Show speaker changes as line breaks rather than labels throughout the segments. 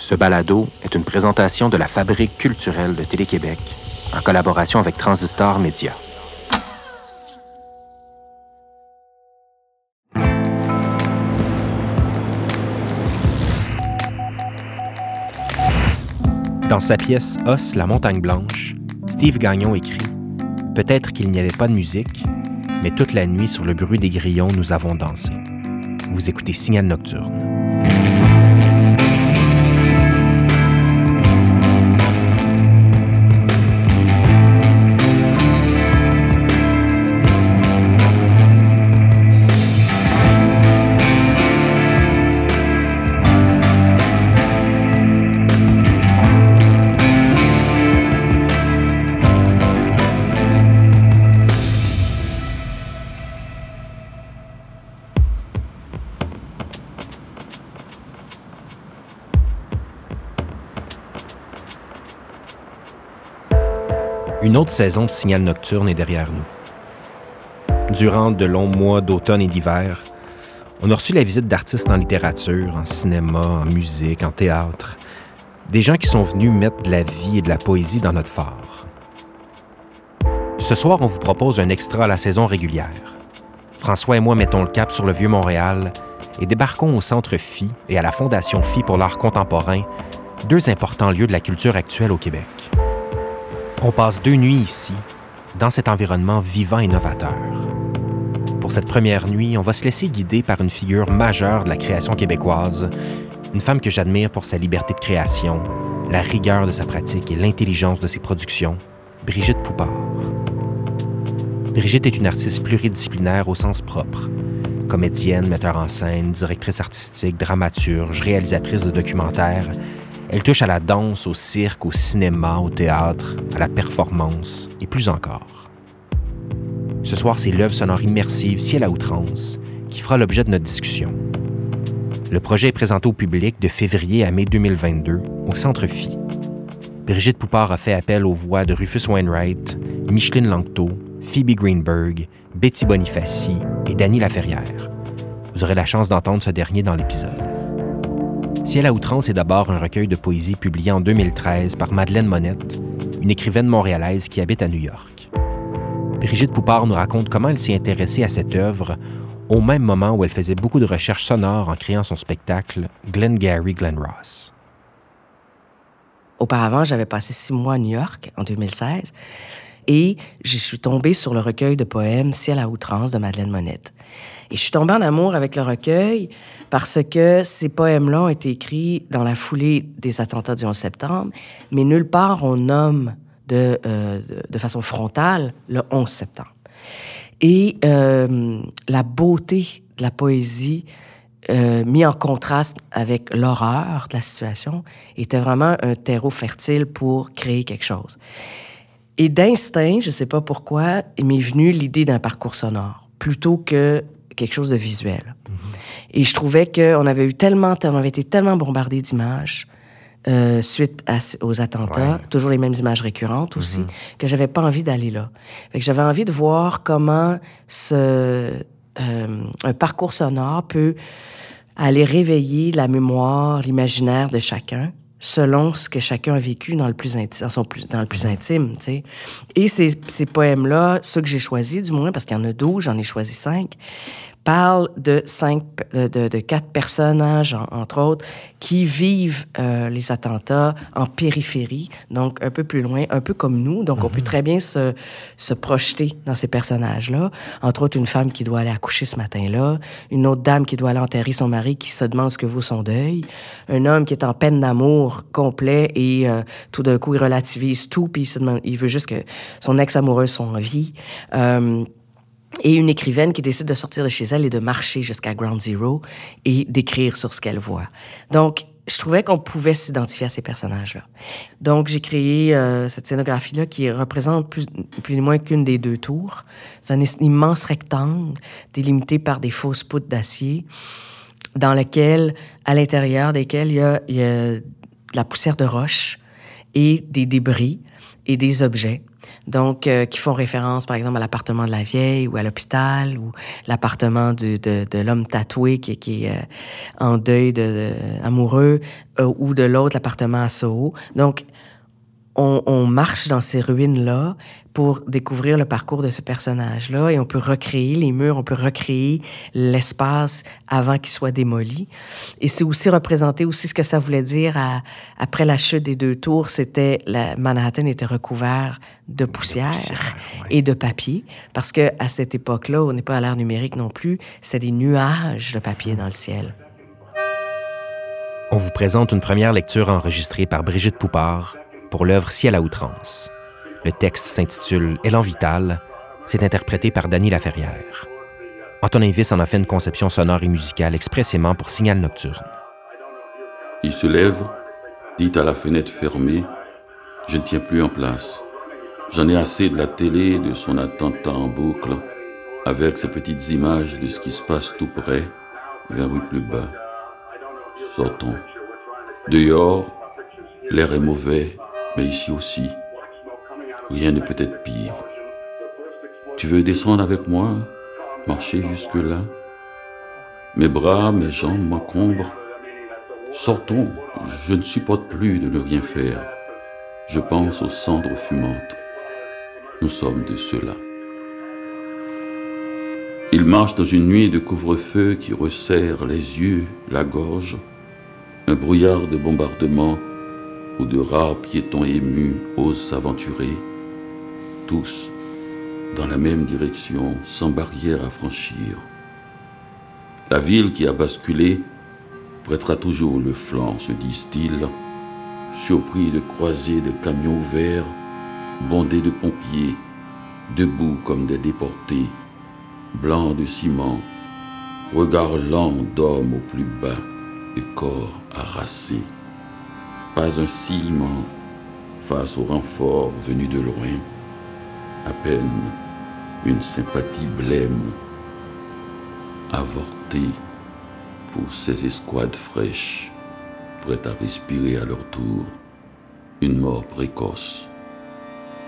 Ce balado est une présentation de la Fabrique culturelle de Télé-Québec en collaboration avec Transistor Média. Dans sa pièce Os, la montagne blanche, Steve Gagnon écrit Peut-être qu'il n'y avait pas de musique, mais toute la nuit sur le bruit des grillons, nous avons dansé. Vous écoutez Signal Nocturne. Autre saison de Signal Nocturne est derrière nous. Durant de longs mois d'automne et d'hiver, on a reçu la visite d'artistes en littérature, en cinéma, en musique, en théâtre. Des gens qui sont venus mettre de la vie et de la poésie dans notre phare. Ce soir, on vous propose un extra à la saison régulière. François et moi mettons le cap sur le vieux Montréal et débarquons au Centre Phi et à la Fondation Phi pour l'art contemporain, deux importants lieux de la culture actuelle au Québec. On passe deux nuits ici, dans cet environnement vivant et novateur. Pour cette première nuit, on va se laisser guider par une figure majeure de la création québécoise, une femme que j'admire pour sa liberté de création, la rigueur de sa pratique et l'intelligence de ses productions, Brigitte Poupard. Brigitte est une artiste pluridisciplinaire au sens propre. Comédienne, metteur en scène, directrice artistique, dramaturge, réalisatrice de documentaires, elle touche à la danse, au cirque, au cinéma, au théâtre, à la performance et plus encore. Ce soir, c'est l'œuvre sonore immersive Ciel à outrance qui fera l'objet de notre discussion. Le projet est présenté au public de février à mai 2022 au Centre Phi. Brigitte Poupard a fait appel aux voix de Rufus Wainwright, Micheline Langto, Phoebe Greenberg, Betty Bonifaci et Danny Laferrière. Vous aurez la chance d'entendre ce dernier dans l'épisode. Ciel à outrance est d'abord un recueil de poésie publié en 2013 par Madeleine Monette, une écrivaine montréalaise qui habite à New York. Brigitte Poupard nous raconte comment elle s'est intéressée à cette œuvre au même moment où elle faisait beaucoup de recherches sonores en créant son spectacle Glengarry Glen Ross.
Auparavant, j'avais passé six mois à New York en 2016 et je suis tombée sur le recueil de poèmes Ciel à outrance de Madeleine Monette. Et je suis tombée en amour avec le recueil parce que ces poèmes-là ont été écrits dans la foulée des attentats du 11 septembre, mais nulle part on nomme de, euh, de, façon frontale le 11 septembre. Et euh, la beauté de la poésie euh, mis en contraste avec l'horreur de la situation était vraiment un terreau fertile pour créer quelque chose. Et d'instinct, je ne sais pas pourquoi, il m'est venu l'idée d'un parcours sonore plutôt que quelque chose de visuel. Mhm. Et je trouvais qu'on avait eu tellement, on avait été tellement bombardé d'images euh, suite aux attentats, toujours les mêmes images récurrentes aussi, mhm. que j'avais pas envie d'aller là. Fait que j'avais envie de voir comment ce euh, un parcours sonore peut aller réveiller la mémoire, l'imaginaire de chacun selon ce que chacun a vécu dans le plus intime, dans, son plus, dans le plus intime, tu sais. Et ces, ces poèmes-là, ceux que j'ai choisis, du moins, parce qu'il y en a douze, j'en ai choisi cinq, parle de cinq, de, de, quatre personnages, entre autres, qui vivent euh, les attentats en périphérie, donc un peu plus loin, un peu comme nous. Donc, on peut mhm. très bien se, se projeter dans ces personnages-là. Entre autres, une femme qui doit aller accoucher ce matin-là, une autre dame qui doit aller enterrer son mari qui se demande ce que vaut son deuil, un homme qui est en peine d'amour complet et euh, tout d'un coup, il relativise tout, puis il, se demande, il veut juste que son ex-amoureuse soit en vie. Euh, et une écrivaine qui décide de sortir de chez elle et de marcher jusqu'à Ground Zero et d'écrire sur ce qu'elle voit. Donc, je trouvais qu'on pouvait s'identifier à ces personnages-là. Donc, j'ai créé euh, cette scénographie-là qui représente plus, plus ou moins qu'une des deux tours. C'est un immense rectangle délimité par des fausses poutres d'acier dans lequel, à l'intérieur desquels il y a, il y a de la poussière de roche et des débris et des objets Donc, euh, qui font référence, par exemple, à l'appartement de la vieille ou à l'hôpital ou l'appartement de, de l'homme tatoué qui, est euh, en deuil de, euh, ou de l'autre, l'appartement à Soho. On, marche dans ces ruines-là pour découvrir le parcours de ce personnage-là et on peut recréer les murs, on peut recréer l'espace avant qu'il soit démoli. Et c'est aussi représenter aussi ce que ça voulait dire après la chute des deux tours, c'était la Manhattan était recouvert de poussière, et de papier parce que à cette époque-là, on n'est pas à l'ère numérique non plus, c'est des nuages de papier dans le ciel.
On vous présente une première lecture enregistrée par Brigitte Poupard pour l'œuvre Ciel à outrance. Le texte s'intitule Élan vital. C'est interprété par Dany Laferrière. Antonin Viss en a fait une conception sonore et musicale expressément pour Signal Nocturne.
Il se lève, dit à la fenêtre fermée Je ne tiens plus en place. J'en ai assez de la télé, de son attentat en boucle, avec ces petites images de ce qui se passe tout près, vers rue plus bas. Sortons. Dehors, l'air est mauvais, mais ici aussi, rien ne peut être pire. Tu veux descendre avec moi, marcher jusque-là? Mes bras, mes jambes m'encombrent. Sortons, je ne supporte plus de ne rien faire. Je pense aux cendres fumantes. Nous sommes de ceux-là. Il marche dans une nuit de couvre-feu qui resserre les yeux, la gorge, un brouillard de bombardement de rares piétons émus osent s'aventurer, tous dans la même direction, sans barrière à franchir. La ville qui a basculé prêtera toujours le flanc, se disent-ils, surpris de croiser des camions ouverts, bondés de pompiers, debout comme des déportés, blancs de ciment, regard lent d'hommes au plus bas et corps harassés. Pas un ciment face au renfort venu de loin. À peine une sympathie blême, avortée pour ces escouades fraîches, prêtes à respirer à leur tour une mort précoce,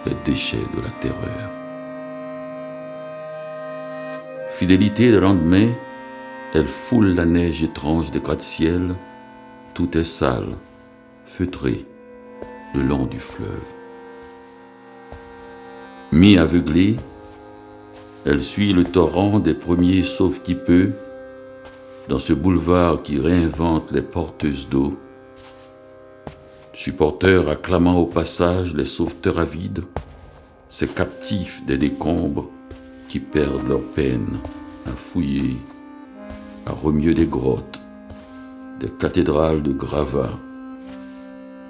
les déchets de la terreur. Fidélité de lendemain, elle foule la neige étrange des gratte-ciel, tout est sale, feutrée le long du fleuve. Mi-aveuglée, elle suit le torrent des premiers sauf qui peut, dans ce boulevard qui réinvente les porteuses d'eau. Supporteurs acclamant au passage les sauveteurs avides, ces captifs des décombres qui perdent leur peine à fouiller, à remuer des grottes, des cathédrales de gravats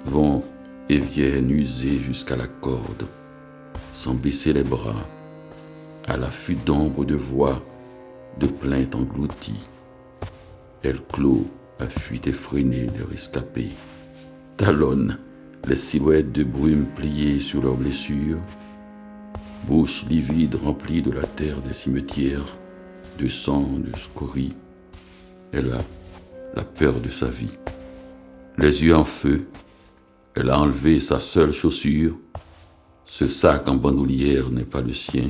vont et viennent user jusqu'à la corde, sans baisser les bras, à l'affût d'ombre de voix, de plaintes englouties. Elle clôt à fuite effrénée des rescapés, talonne les silhouettes de brume pliées sur leurs blessures, bouche livide remplie de la terre des cimetières, de sang, de scories. Elle a la peur de sa vie, les yeux en feu, elle a enlevé sa seule chaussure. Ce sac en bandoulière n'est pas le sien.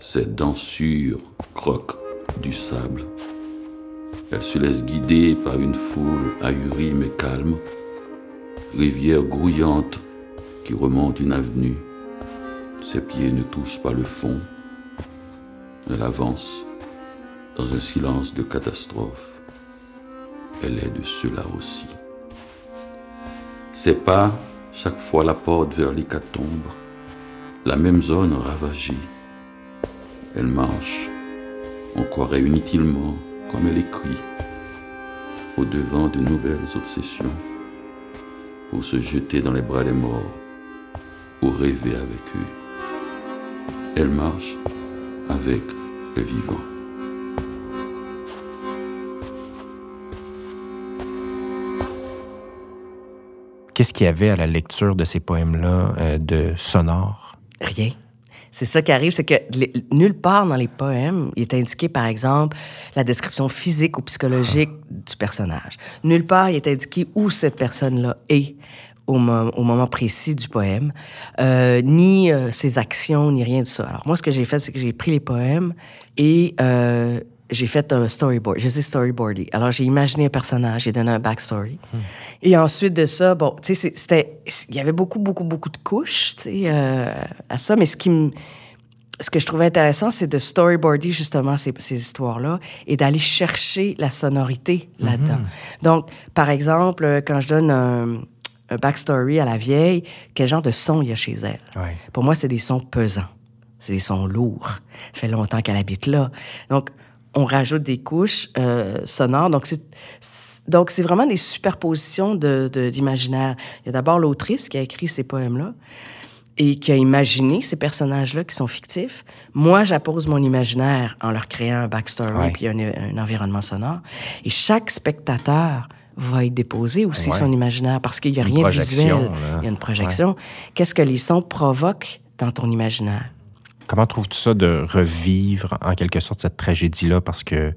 Ses dents sûres croquent du sable. Elle se laisse guider par une foule ahurie mais calme. Rivière grouillante qui remonte une avenue. Ses pieds ne touchent pas le fond. Elle avance dans un silence de catastrophe. Elle est de cela aussi. C'est pas chaque fois la porte vers l'hécatombe, la même zone ravagée. Elle marche, on croirait inutilement, comme elle écrit, au devant de nouvelles obsessions, pour se jeter dans les bras des morts, ou rêver avec eux. Elle marche avec les vivants.
Qu'est-ce qu'il y avait à la lecture de ces poèmes-là euh, de sonore?
Rien. C'est ça qui arrive, c'est que nulle part dans les poèmes, il est indiqué, par exemple, la description physique ou psychologique du personnage. Nulle part, il est indiqué où cette personne-là est au, moment précis du poème, euh, ni euh, ses actions, ni rien de ça. Alors moi, ce que j'ai fait, c'est que j'ai pris les poèmes et j'ai fait un storyboard. Je sais storyboarder. Alors j'ai imaginé un personnage, j'ai donné un backstory. Hmm. Et ensuite de ça, bon, tu sais, c'était, il y avait beaucoup, beaucoup, beaucoup de couches, tu sais, à ça. Mais ce qui me ce que je trouvais intéressant, c'est de storyboarder justement ces, ces histoires-là et d'aller chercher la sonorité là-dedans. Mhm. Donc, par exemple, quand je donne un, backstory à la vieille, quel genre de son il y a chez elle? Pour moi, c'est des sons pesants. C'est des sons lourds. Ça fait longtemps qu'elle habite là. Donc, on rajoute des couches euh, sonores. Donc, c'est, donc, c'est vraiment des superpositions de, d'imaginaire. Il y a d'abord l'autrice qui a écrit ces poèmes-là et qui a imaginé ces personnages-là qui sont fictifs. Moi, j'appose mon imaginaire en leur créant un backstory puis un, environnement sonore. Et chaque spectateur va y déposer aussi son imaginaire parce qu'il n'y a rien de visuel. Il y a une projection. Qu'est-ce que les sons provoquent dans ton imaginaire?
Comment trouves-tu ça de revivre en quelque sorte cette tragédie-là? Parce que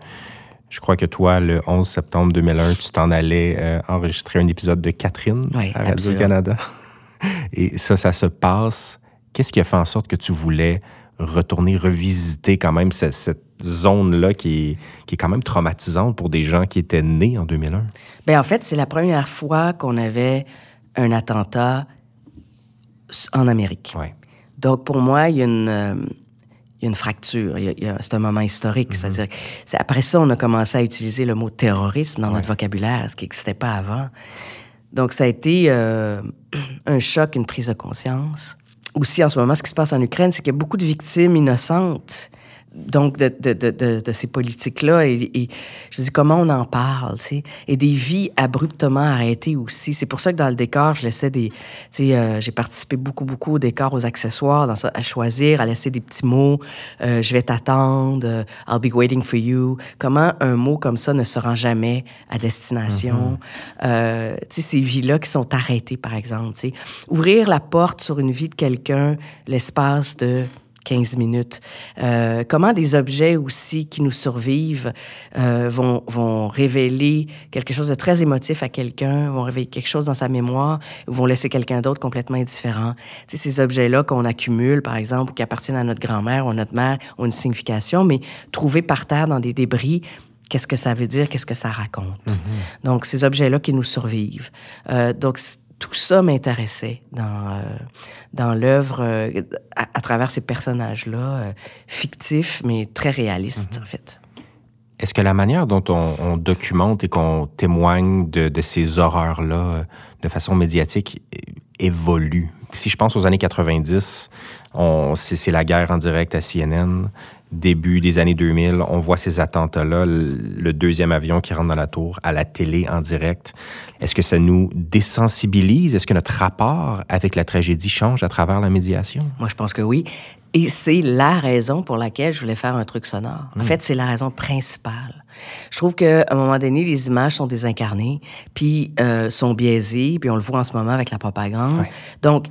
je crois que toi, le 11 septembre 2001, tu t'en allais euh, enregistrer un épisode de Catherine à Radio-Canada. Et ça, ça se passe. Qu'est-ce qui a fait en sorte que tu voulais retourner revisiter quand même cette, zone-là qui est, qui est quand même traumatisante pour des gens qui étaient nés en 2001?
Bien, en fait, c'est la première fois qu'on avait un attentat en Amérique. Donc, pour moi, il y a une, euh, il y a une fracture. c'est un moment historique. Mm-hmm. C'est-à-dire, après ça, on a commencé à utiliser le mot terrorisme dans notre vocabulaire, ce qui n'existait pas avant. Donc, ça a été euh, un choc, une prise de conscience. Aussi, en ce moment, ce qui se passe en Ukraine, c'est qu'il y a beaucoup de victimes innocentes donc de, de, de, de ces politiques-là. Et, et, je dis, comment on en parle, tu sais? Et des vies abruptement arrêtées aussi. C'est pour ça que dans le décor, je laissais des... Tu sais, euh, j'ai participé beaucoup, beaucoup au décor, aux accessoires, dans ça, à choisir, à laisser des petits mots. Euh, je vais t'attendre, euh, I'll be waiting for you. Comment un mot comme ça ne se rend jamais à destination? Mm-hmm. tu sais, ces vies-là qui sont arrêtées, par exemple, tu sais? Ouvrir la porte sur une vie de quelqu'un, l'espace de 15 minutes. Euh, comment des objets aussi qui nous survivent euh, vont, vont révéler quelque chose de très émotif à quelqu'un, vont révéler quelque chose dans sa mémoire, ou vont laisser quelqu'un d'autre complètement indifférent? Tu sais, ces objets-là qu'on accumule, par exemple, ou qui appartiennent à notre grand-mère ou à notre mère, ont une signification, mais trouvés par terre dans des débris, qu'est-ce que ça veut dire, qu'est-ce que ça raconte? Mm-hmm. Donc, ces objets-là qui nous survivent. Euh, donc, tout ça m'intéressait dans, euh, dans l'œuvre euh, à, travers ces personnages-là, euh, fictifs, mais très réalistes, mhm. en fait.
Est-ce que la manière dont on, documente et qu'on témoigne de, de ces horreurs-là de façon médiatique évolue? Si je pense aux années 90, c'est la guerre en direct à CNN début des années 2000, on voit ces attentats-là, le deuxième avion qui rentre dans la tour, à la télé en direct. Est-ce que ça nous désensibilise? Est-ce que notre rapport avec la tragédie change à travers la médiation?
Moi, je pense que oui. Et c'est la raison pour laquelle je voulais faire un truc sonore. En hmm. fait, c'est la raison principale. Je trouve qu'à un moment donné, les images sont désincarnées, puis euh, sont biaisées, puis on le voit en ce moment avec la propagande. Donc,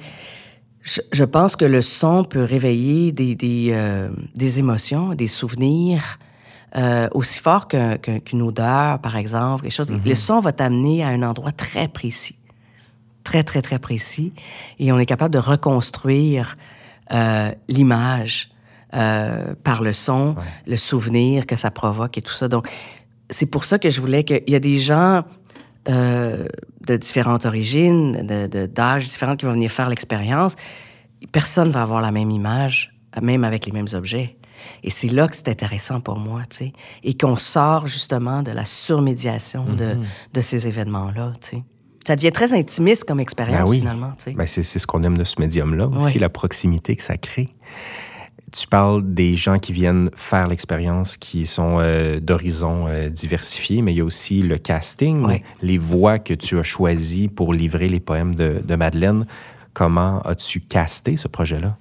je, pense que le son peut réveiller des, des, euh, des émotions, des souvenirs euh, aussi forts qu'une odeur, par exemple, quelque chose. Mm-hmm. Le son va t'amener à un endroit très précis, très, très, très précis, et on est capable de reconstruire euh, l'image par le son, le souvenir que ça provoque et tout ça. Donc, c'est pour ça que je voulais qu'il y a des gens de différentes origines, d'âges de, d'âges différents qui vont venir faire l'expérience, personne va avoir la même image, même avec les mêmes objets. Et c'est là que c'est intéressant pour moi, tu sais, et qu'on sort justement de la surmédiation de, mm-hmm. de, ces événements-là, tu sais. Ça devient très intimiste comme expérience, ben finalement. Tu sais.
Ben c'est ce qu'on aime de ce médium-là aussi, la proximité que ça crée tu parles des gens qui viennent faire l'expérience, qui sont euh, d'horizons euh, diversifiés, mais il y a aussi le casting, les voix que tu as choisies pour livrer les poèmes de, de Madeleine. Comment as-tu casté ce projet-là?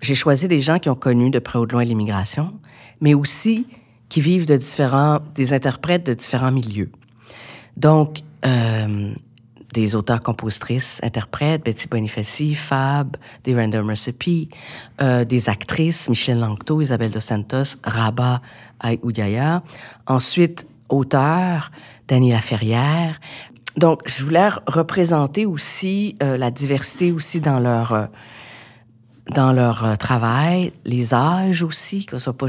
J'ai choisi des gens qui ont connu de près ou de loin l'immigration, mais aussi qui vivent de différents, des interprètes de différents milieux. Donc, euh, des auteurs, compositrices, interprètes, Betty Bonifaci, Fab, des Random Recipe, euh, des actrices, Michel Langto, Isabelle Dos Santos, Rabat Oudaya. Ensuite, auteurs, Daniela Ferrière. Donc, je voulais représenter aussi euh, la diversité aussi dans leur, euh, dans leur travail, les âges aussi, que ce soit pas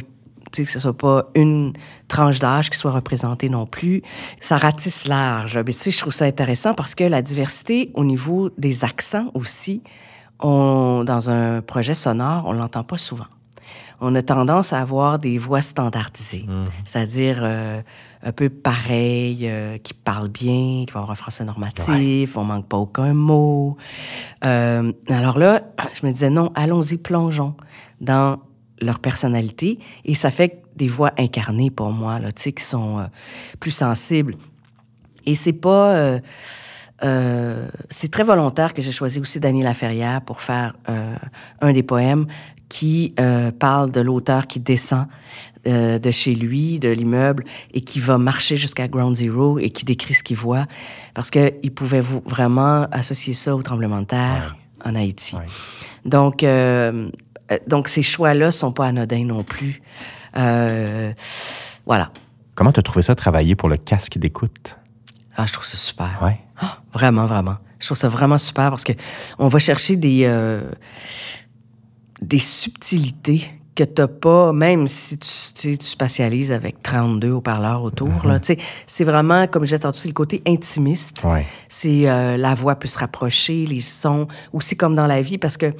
que ce soit pas une tranche d'âge qui soit représentée non plus. Ça ratisse large. Mais tu je trouve ça intéressant parce que la diversité au niveau des accents aussi, on, dans un projet sonore, on l'entend pas souvent on a tendance à avoir des voix standardisées, mmh. c'est-à-dire euh, un peu pareilles, euh, qui parlent bien, qui vont avoir un français normatif, on manque pas aucun mot. Euh, alors là, je me disais non, allons-y, plongeons dans leur personnalité, et ça fait des voix incarnées pour moi, là, tu sais, qui sont plus sensibles. Et c'est pas c'est très volontaire que j'ai choisi aussi Dany Laferrière pour faire un des poèmes qui euh, parle de l'auteur qui descend euh, de chez lui, de l'immeuble, et qui va marcher jusqu'à Ground Zero et qui décrit ce qu'il voit, parce qu'il pouvait vraiment associer ça au tremblement de terre en Haïti. Donc, euh, donc, ces choix-là sont pas anodins non plus. voilà.
Comment tu as trouvé ça, travailler pour le casque d'écoute?
Ah, je trouve ça super.
Ouais.
Ah, vraiment, vraiment. Je trouve ça vraiment super parce que on va chercher des des subtilités que tu n'as pas, même si tu, tu, spatialises avec 32 haut-parleurs autour. Mm-hmm. C'est vraiment, comme disais tantôt, c'est le côté intimiste. C'est euh, la voix peut se rapprocher, les sons, aussi comme dans la vie, parce que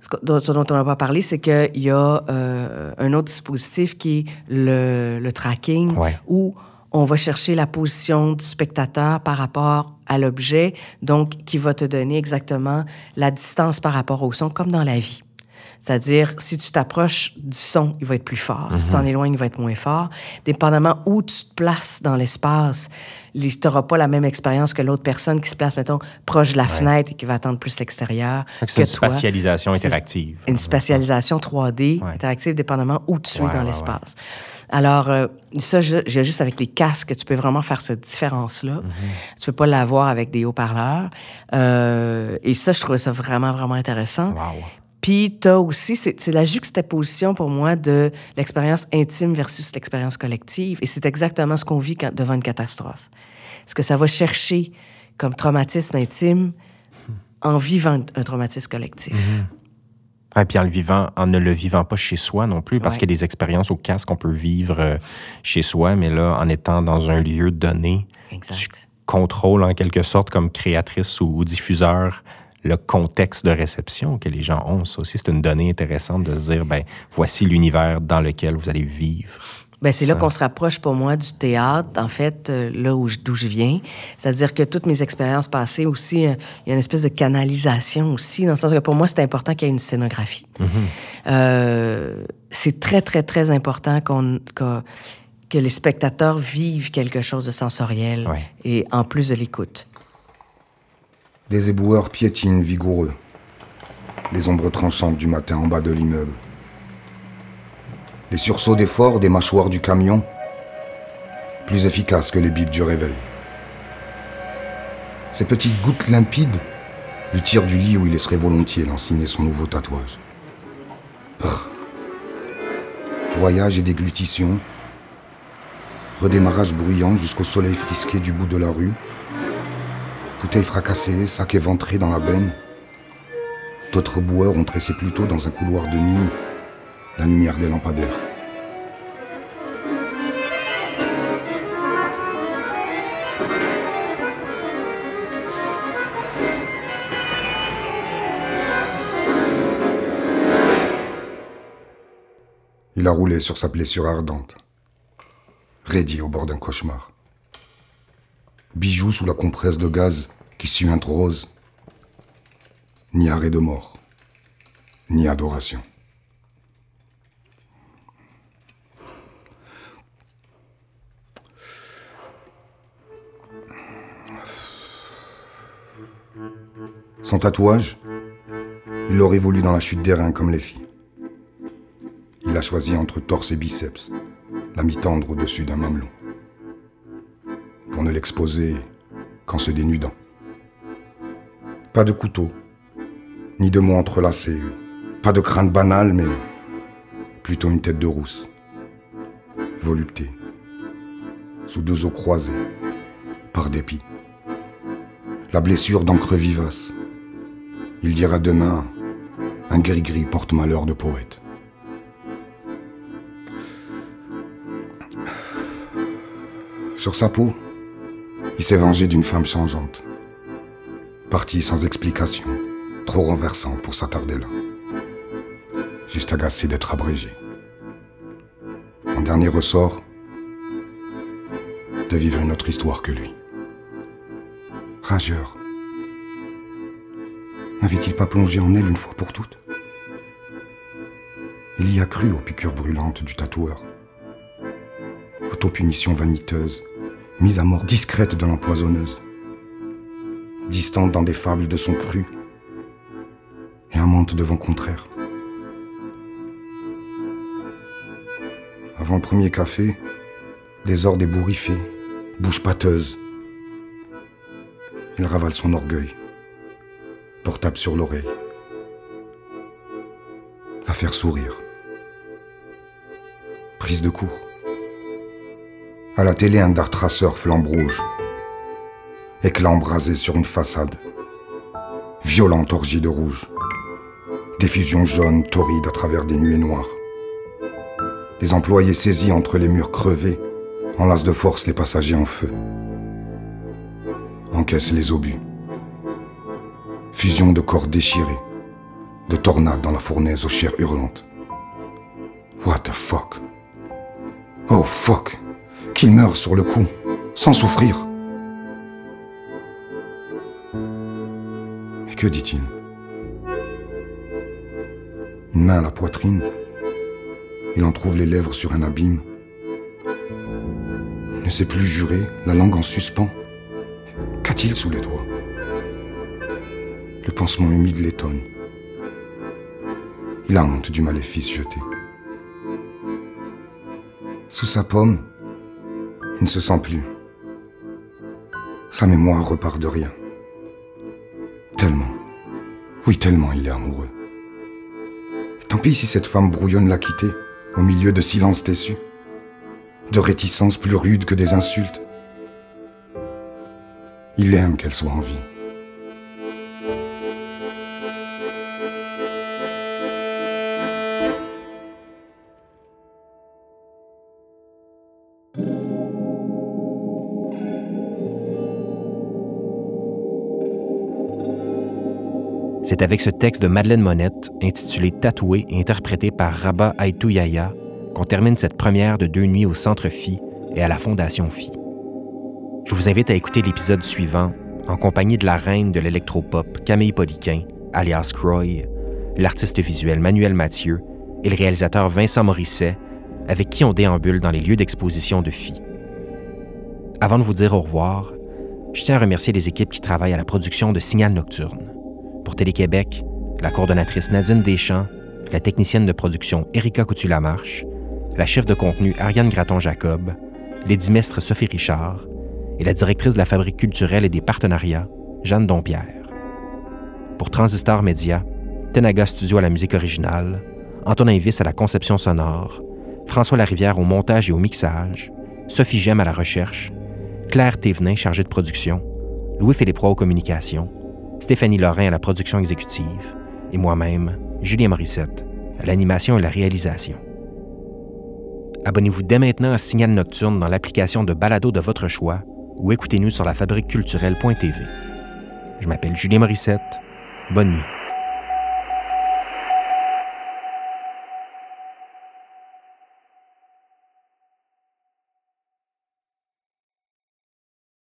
ce dont, on n'a pas parlé, c'est qu'il y a euh, un autre dispositif qui est le, le tracking, où on va chercher la position du spectateur par rapport à l'objet, donc qui va te donner exactement la distance par rapport au son, comme dans la vie. C'est-à-dire, si tu t'approches du son, il va être plus fort. Si tu t'en mhm. éloignes, il va être moins fort. Dépendamment où tu te places dans l'espace, tu n'auras pas la même expérience que l'autre personne qui se place, mettons, proche de la fenêtre et qui va attendre plus l'extérieur.
C'est une spatialisation interactive.
Une spatialisation 3D interactive, dépendamment où tu es dans l'espace. Alors, euh, ça, j'ai juste avec les casques, tu peux vraiment faire cette différence-là. Tu mhm. ne Tu peux pas l'avoir avec des haut-parleurs. Euh, et ça, je trouvais ça vraiment, vraiment intéressant. Puis tu as aussi, c'est la juxtaposition pour moi de l'expérience intime versus l'expérience collective. Et c'est exactement ce qu'on vit quand, devant une catastrophe. Ce que ça va chercher comme traumatisme intime en vivant un traumatisme collectif?
Et puis en le vivant, en ne le vivant pas chez soi non plus, parce qu'il y a des expériences au casque qu'on peut vivre euh, chez soi, mais là, en étant dans un lieu donné, tu contrôles en quelque sorte comme créatrice ou diffuseur le contexte de réception que les gens ont. Ça aussi, c'est une donnée intéressante de se dire, ben, voici l'univers dans lequel vous allez vivre.
Ben, c'est là qu'on se rapproche pour moi du théâtre, en fait, euh, là où d'où je viens. C'est-à-dire que toutes mes expériences passées aussi, euh, il y a une espèce de canalisation aussi, dans le sens que pour moi, c'est important qu'il y ait une scénographie. Mm-hmm. Euh, c'est très, très, très important qu'on, que les spectateurs vivent quelque chose de sensoriel et en plus de l'écoute.
Des éboueurs piétinent vigoureux. Les ombres tranchantes du matin en bas de l'immeuble. Les sursauts d'effort des mâchoires du camion, plus efficaces que les bips du réveil. Ces petites gouttes limpides lui tirent du lit où il laisserait volontiers l'ensigner son nouveau tatouage. Voyage et déglutition, redémarrage bruyant jusqu'au soleil frisqué du bout de la rue, Bouteilles fracassées, sac éventré dans la benne. D'autres boueurs ont tressé plutôt dans un couloir de nuit, la lumière des lampadaires. Il a roulé sur sa blessure ardente, raidi au bord d'un cauchemar bijoux sous la compresse de gaz qui suinte rose. Ni arrêt de mort, ni adoration. Son tatouage, il l'aurait voulu dans la chute des reins comme les filles. Il a choisi entre torse et biceps, la mi-tendre au-dessus d'un mamelon pour ne l'exposer qu'en se dénudant. Pas de couteau, ni de mots entrelacés, pas de crâne banal, mais plutôt une tête de rousse, volupté, sous deux os croisés, par dépit. la blessure d'encre vivace. Il dira demain un gris-gris porte malheur de poète. Sur sa peau, il s'est vengé d'une femme changeante. Parti sans explication, trop renversant pour s'attarder là. Juste agacé d'être abrégé. En dernier ressort, de vivre une autre histoire que lui. Rageur. N'avait-il pas plongé en elle une fois pour toutes? Il y a cru aux piqûres brûlantes du tatoueur. Autopunition vaniteuse, mise à mort discrète de l'empoisonneuse. Distante dans des fables de son cru et amante de vent contraire. Avant le premier café, des ordres ébouriffés, bouche pâteuse. Il ravale son orgueil, portable sur l'oreille. La faire sourire. Prise de cours. À la télé, un dart traceur flambe rouge. Éclat embrasé sur une façade. Violente orgie de rouge. Diffusion jaune torride à travers des nuées noires. Les employés saisis entre les murs crevés enlacent de force les passagers en feu. Encaissent les obus. Fusion de corps déchirés. De tornades dans la fournaise aux chairs hurlantes. What the fuck? Oh fuck! Qu'il meure sur le coup, sans souffrir. Mais que dit-il? Une main à la poitrine, il en trouve les lèvres sur un abîme. Il ne sait plus jurer, la langue en suspens. Qu'a-t-il sous les doigts? Le pansement humide l'étonne. Il a honte du maléfice jeté. Sous sa pomme, il ne se sent plus. Sa mémoire repart de rien. Tellement. Oui, tellement il est amoureux. tant pis si cette femme brouillonne l'a quitté, au milieu de silences déçus, de réticences plus rudes que des insultes. Il aime qu'elle soit en vie.
C'est avec ce texte de Madeleine Monette, intitulé Tatoué et interprété par Rabat Aitouyaya, qu'on termine cette première de deux nuits au Centre Phi et à la Fondation Phi. Je vous invite à écouter l'épisode suivant en compagnie de la reine de l'électropop Camille Poliquin, alias Croy, l'artiste visuel Manuel Mathieu et le réalisateur Vincent Morisset, avec qui on déambule dans les lieux d'exposition de Phi. Avant de vous dire au revoir, je tiens à remercier les équipes qui travaillent à la production de Signal Nocturne pour Télé-Québec, la coordonnatrice Nadine Deschamps, la technicienne de production Erika Coutu-Lamarche, la chef de contenu Ariane Graton-Jacob, l'édimestre Sophie Richard et la directrice de la Fabrique culturelle et des partenariats, Jeanne Dompierre. Pour Transistor Média, Tenaga Studio à la musique originale, Antonin Viss à la conception sonore, François Larivière au montage et au mixage, Sophie Gem à la recherche, Claire Thévenin chargée de production, Louis-Philippe aux communications, Stéphanie Lorrain à la production exécutive et moi-même, Julien Morissette, à l'animation et la réalisation. Abonnez-vous dès maintenant à Signal Nocturne dans l'application de balado de votre choix ou écoutez-nous sur la fabriqueculturelle.tv. Je m'appelle Julien Morissette. Bonne nuit.